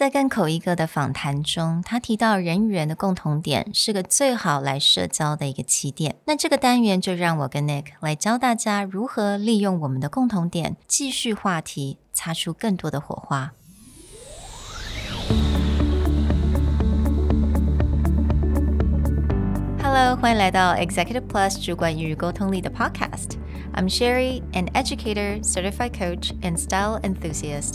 在跟口译哥的访谈中，他提到人与人的共同点是个最好来社交的一个起点。那这个单元就让我跟 Nick 来教大家如何利用我们的共同点，继续话题，擦出更多的火花。Hello，欢迎来到 Executive Plus 主管与沟通力的 Podcast。I'm Sherry, an educator, certified coach, and style enthusiast.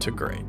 to great.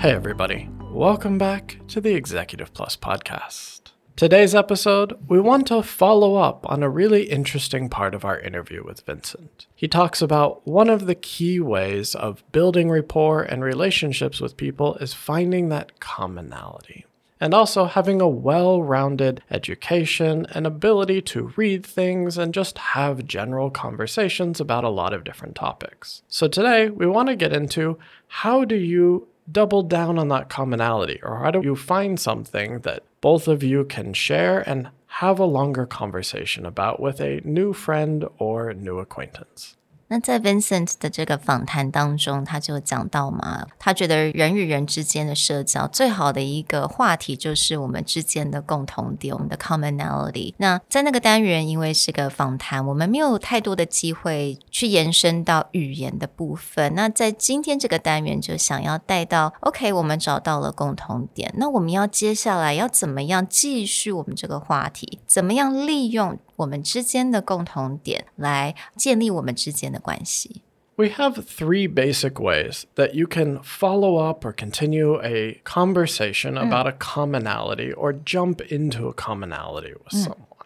Hey, everybody. Welcome back to the Executive Plus podcast. Today's episode, we want to follow up on a really interesting part of our interview with Vincent. He talks about one of the key ways of building rapport and relationships with people is finding that commonality and also having a well rounded education and ability to read things and just have general conversations about a lot of different topics. So, today we want to get into how do you double down on that commonality, or how do you find something that both of you can share and have a longer conversation about with a new friend or new acquaintance? 那在 Vincent 的这个访谈当中，他就讲到嘛，他觉得人与人之间的社交最好的一个话题就是我们之间的共同点，我们的 commonality。那在那个单元，因为是个访谈，我们没有太多的机会去延伸到语言的部分。那在今天这个单元，就想要带到，OK，我们找到了共同点，那我们要接下来要怎么样继续我们这个话题？怎么样利用？我们之间的共同点来建立我们之间的关系。We have three basic ways that you can follow up or continue a conversation about a commonality or jump into a commonality with someone.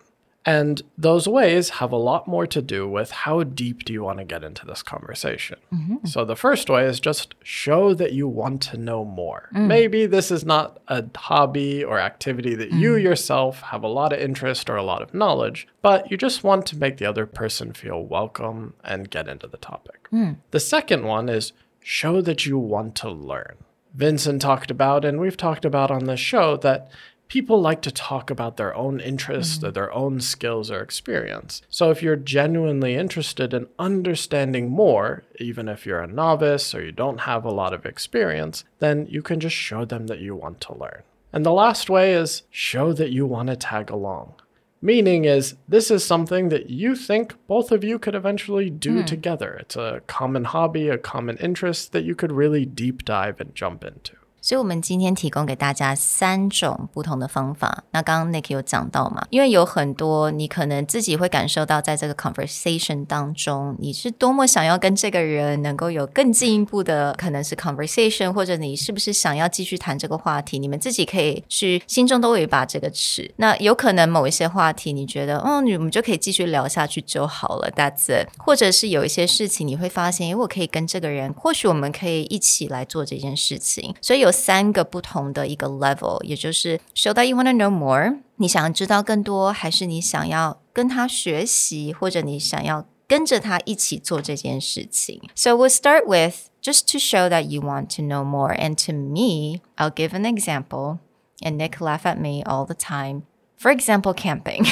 And those ways have a lot more to do with how deep do you want to get into this conversation. Mm-hmm. So the first way is just show that you want to know more. Mm. Maybe this is not a hobby or activity that mm. you yourself have a lot of interest or a lot of knowledge, but you just want to make the other person feel welcome and get into the topic. Mm. The second one is show that you want to learn. Vincent talked about, and we've talked about on the show, that people like to talk about their own interests mm-hmm. or their own skills or experience. So if you're genuinely interested in understanding more, even if you're a novice or you don't have a lot of experience, then you can just show them that you want to learn. And the last way is show that you want to tag along. Meaning is this is something that you think both of you could eventually do mm. together. It's a common hobby, a common interest that you could really deep dive and jump into. 所以，我们今天提供给大家三种不同的方法。那刚刚 Nick 有讲到嘛？因为有很多你可能自己会感受到，在这个 conversation 当中，你是多么想要跟这个人能够有更进一步的，可能是 conversation，或者你是不是想要继续谈这个话题？你们自己可以去心中都有一把这个尺。那有可能某一些话题，你觉得，哦，你们就可以继续聊下去就好了，That's it。或者是有一些事情，你会发现，诶，我可以跟这个人，或许我们可以一起来做这件事情。所以有。三个不同的一个 level，也就是 show that you want to know more，你想要知道更多，还是你想要跟他学习，或者你想要跟着他一起做这件事情。So we'll start with just to show that you want to know more. And to me, I'll give an example, and Nick laugh at me all the time. For example, camping.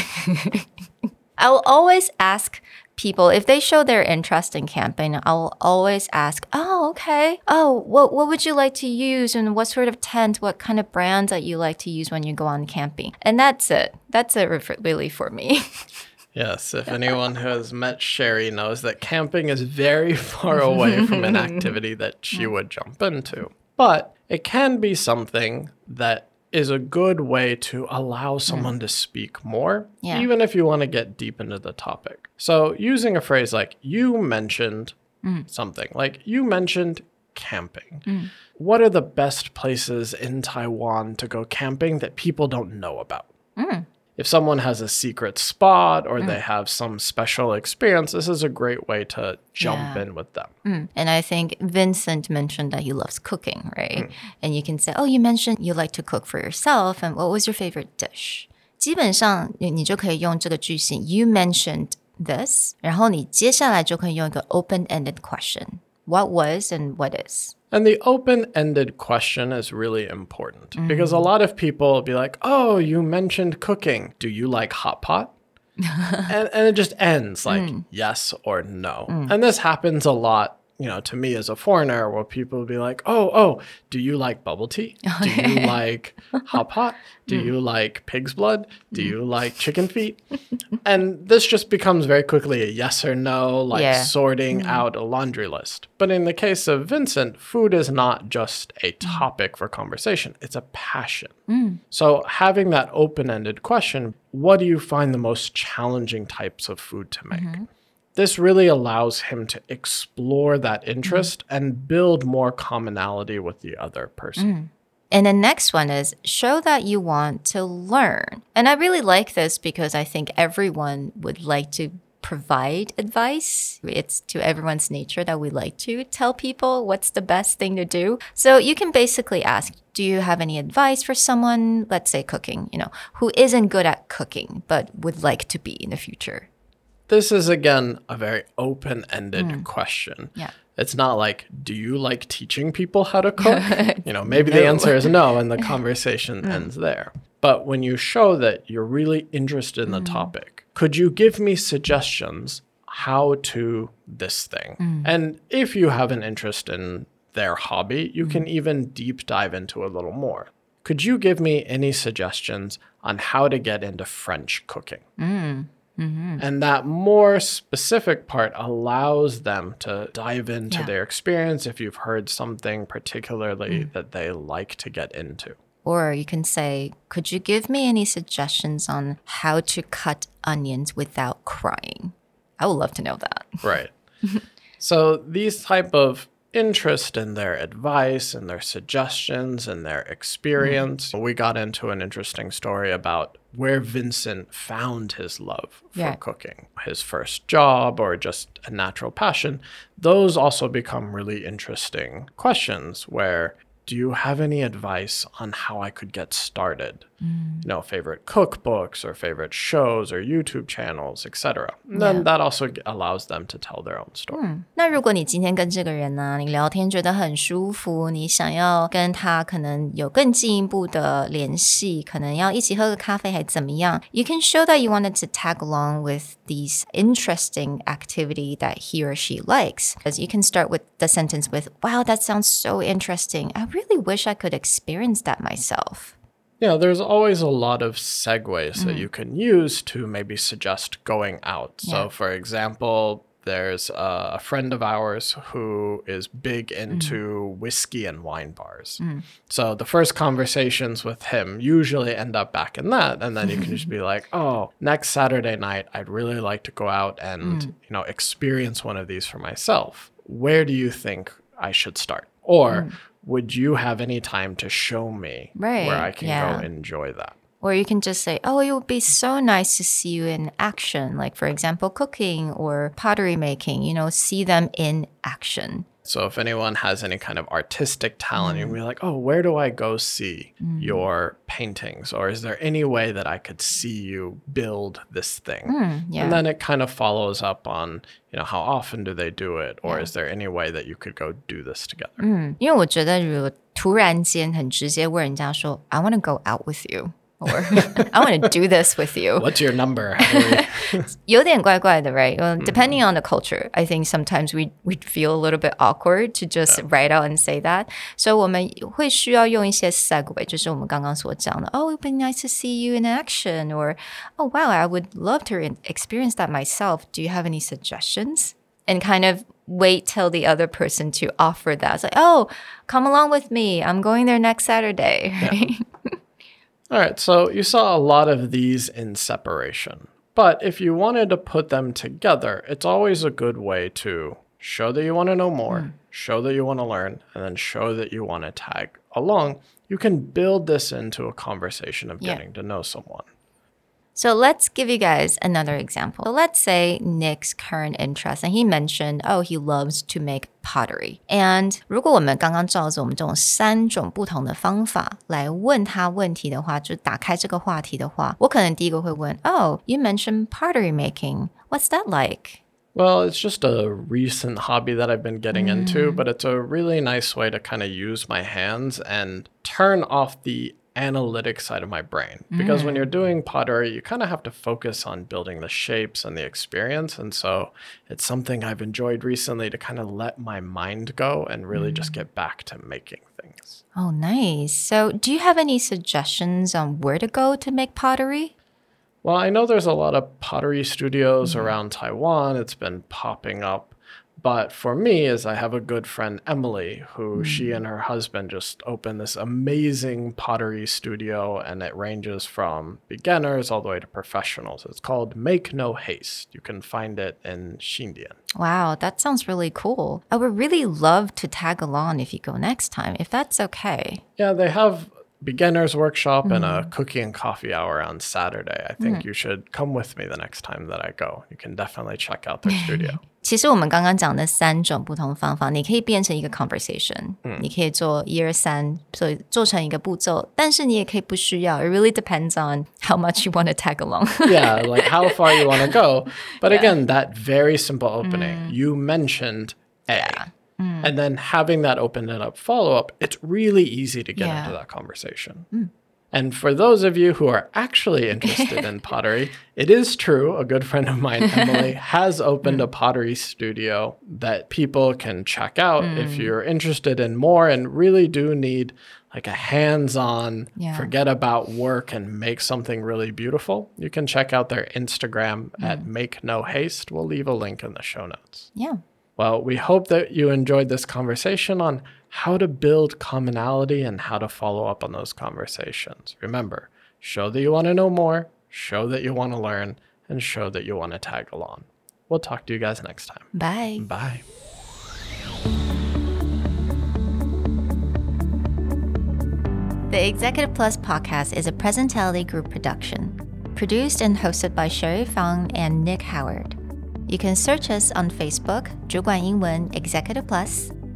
I'll always ask people, if they show their interest in camping, I'll always ask, oh, okay. Oh, what, what would you like to use? And what sort of tent, what kind of brands that you like to use when you go on camping? And that's it. That's it really for me. Yes, if anyone who has met Sherry knows that camping is very far away from an activity that she would jump into. But it can be something that is a good way to allow someone mm. to speak more, yeah. even if you want to get deep into the topic. So, using a phrase like, you mentioned mm. something, like you mentioned camping. Mm. What are the best places in Taiwan to go camping that people don't know about? Mm. If someone has a secret spot or they have some special experience, this is a great way to jump Yeah. in with them. And I think Vincent mentioned that he loves cooking, right? And you can say, oh, you mentioned you like to cook for yourself, and what was your favorite dish? 基本上你你就可以用这个句型，You mentioned this，然后你接下来就可以用一个 open-ended question。 What was and what is？And the open ended question is really important mm-hmm. because a lot of people will be like, Oh, you mentioned cooking. Do you like hot pot? and, and it just ends like mm. yes or no. Mm. And this happens a lot, you know, to me as a foreigner, where people will be like, Oh, oh, do you like bubble tea? Oh, do you like hot pot? Do mm. you like pig's blood? Do mm. you like chicken feet? and this just becomes very quickly a yes or no, like Yeah. sorting mm. out a laundry list. But in the case of Vincent, food is not just a topic for conversation, it's a passion. So having that open ended question, what do you find the most challenging types of food to make? Mm-hmm. This really allows him to explore that interest mm-hmm. and build more commonality with the other person. Mm. And the next one is show that you want to learn. And I really like this because I think everyone would like to provide advice. It's to everyone's nature that we like to tell people what's the best thing to do. So you can basically ask, do you have any advice for someone, let's say cooking, you know, who isn't good at cooking but would like to be in the future? This is again a very open ended hmm. question. Yeah. It's not like, do you like teaching people how to cook? you know, maybe the answer is no, and the conversation hmm. ends there. But when you show that you're really interested in the hmm. topic, could you give me suggestions how to this thing? And if you have an interest in their hobby, you can even deep dive into a little more. Could you give me any suggestions on how to get into French cooking? Mm-hmm. And that more specific part allows them to dive into Yeah. their experience if you've heard something particularly mm. that they like to get into. Or you can say, could you give me any suggestions on how to cut onions without crying? I would love to know that. Right. so these type of interest in their advice and their suggestions and their experience. Mm-hmm. We got into an interesting story about where Vincent found his love for Yeah. cooking, his first job or just a natural passion. Those also become really interesting questions where do you have any advice on how I could get started? You know, favorite cookbooks or favorite shows or YouTube channels, etc. Then that also g- allows them to tell their own story. 那如果你今天跟这个人呢，你聊天觉得很舒服，你想要跟他可能有更进一步的联系，可能要一起喝个咖啡还怎么样？You can show that you wanted to tag along with these interesting activity that he or she likes. Because you can start with the sentence with, "Wow, that sounds so interesting. I really wish I could experience that myself." Yeah, there's always a lot of segues that mm. you can use to maybe suggest going out. So, for example, there's a, a friend of ours who is big into mm. whiskey and wine bars. Mm. So, the first conversations with him usually end up back in that. And then you can just be like, oh, next Saturday night, I'd really like to go out and, you know, experience one of these for myself. Where do you think I should start? Or would you have any time to show me right. where I can yeah. go enjoy that? Or you can just say, oh, it would be so nice to see you in action. Like, for example, cooking or pottery making, you know, see them in action. So if anyone has any kind of artistic talent, you can mm. be like, oh, where do I go see mm. your paintings? Or is there any way that I could see you build this thing? yeah. And then it kind of follows up on, you know, how often do they do it? Or is there any way that you could go do this together? 因为我觉得，如果突然间很直接问人家说，I want to go out with you。 or I want to do this with you. What's your number? 有点怪怪的, right? Well, hmm. depending mm on the culture, I think sometimes we we feel a little bit awkward to just yeah. right out and say that. So 我们会需要用一些 oh, it'd be nice to see you in action, or Oh, wow, I would love to experience that myself. Do you have any suggestions? And kind of wait till the other person to offer that. It's like, oh, come along with me. I'm going there next Saturday. Right? Yeah. All right, so you saw a lot of these in separation. But if you wanted to put them together, it's always a good way to show that you want to know more, hmm. show that you want to learn, and then show that you want to tag along. You can build this into a conversation of Yeah. getting to know someone. So let's give you guys another example. So let's say Nick's current interest, and he mentioned, oh, he loves to make pottery. And 如果我们刚刚照着我们这种三种不同的方法来问他问题的话，就打开这个话题的话，我可能第一个会问，Oh, you mentioned pottery making. What's that like? Well, it's just a recent hobby that I've been getting into, but it's a really nice way to kind of use my hands and turn off the analytic side of my brain. Because when you're mm. doing pottery, you kind of have to focus on building the shapes and the experience. And so it's something I've enjoyed recently to kind of let my mind go and really just mm. get back to making things. Oh, nice. So, do you have any suggestions on where to go to make pottery? Well, I know there's a lot of pottery studios mm-hmm. around Taiwan. It's been popping up. But for me, is I have a good friend Emily, who she and hmm. her husband just opened this amazing pottery studio, and it ranges from beginners all the way to professionals. It's called Make No Haste. You can find it in Xindian. Wow, that sounds really cool. I would really love to tag along if you go next time, if that's okay. Yeah, they have beginners workshop and a hmm. cookie and coffee hour on Saturday. I think hmm. you should come with me the next time that I go. You can definitely check out their studio. 其实我们刚刚讲的三种不同方法，你可以变成一个 conversation，、你可以做一二三，所以做成一个步骤，但是你也可以不需要。It really depends on how much you want to tag along. yeah, like how far you want to go. But again, that very simple opening, you mentioned A. And then having that open it up follow up, it's really easy to get Yeah. into that conversation. And for those of you who are actually interested in pottery, it is true. A good friend of mine, Emily, has opened a mm. pottery studio that people can check out if mm. you're interested in more and really do need like a hands on, Yeah. forget about work and make something really beautiful. You can check out their Instagram mm. at Make No Haste. We'll leave a link in the show notes. yeah. Well, we hope that you enjoyed this conversation on how to build commonality and how to follow up on those conversations. Remember, show that you want to know more, show that you want to learn, and show that you want to tag along. We'll talk to you guys next time. Bye. Bye. The Executive Plus podcast is a Presentality Group production, produced and hosted by Sherry Fang and Nick Howard. You can search us on Facebook, 主管英文 Executive Plus.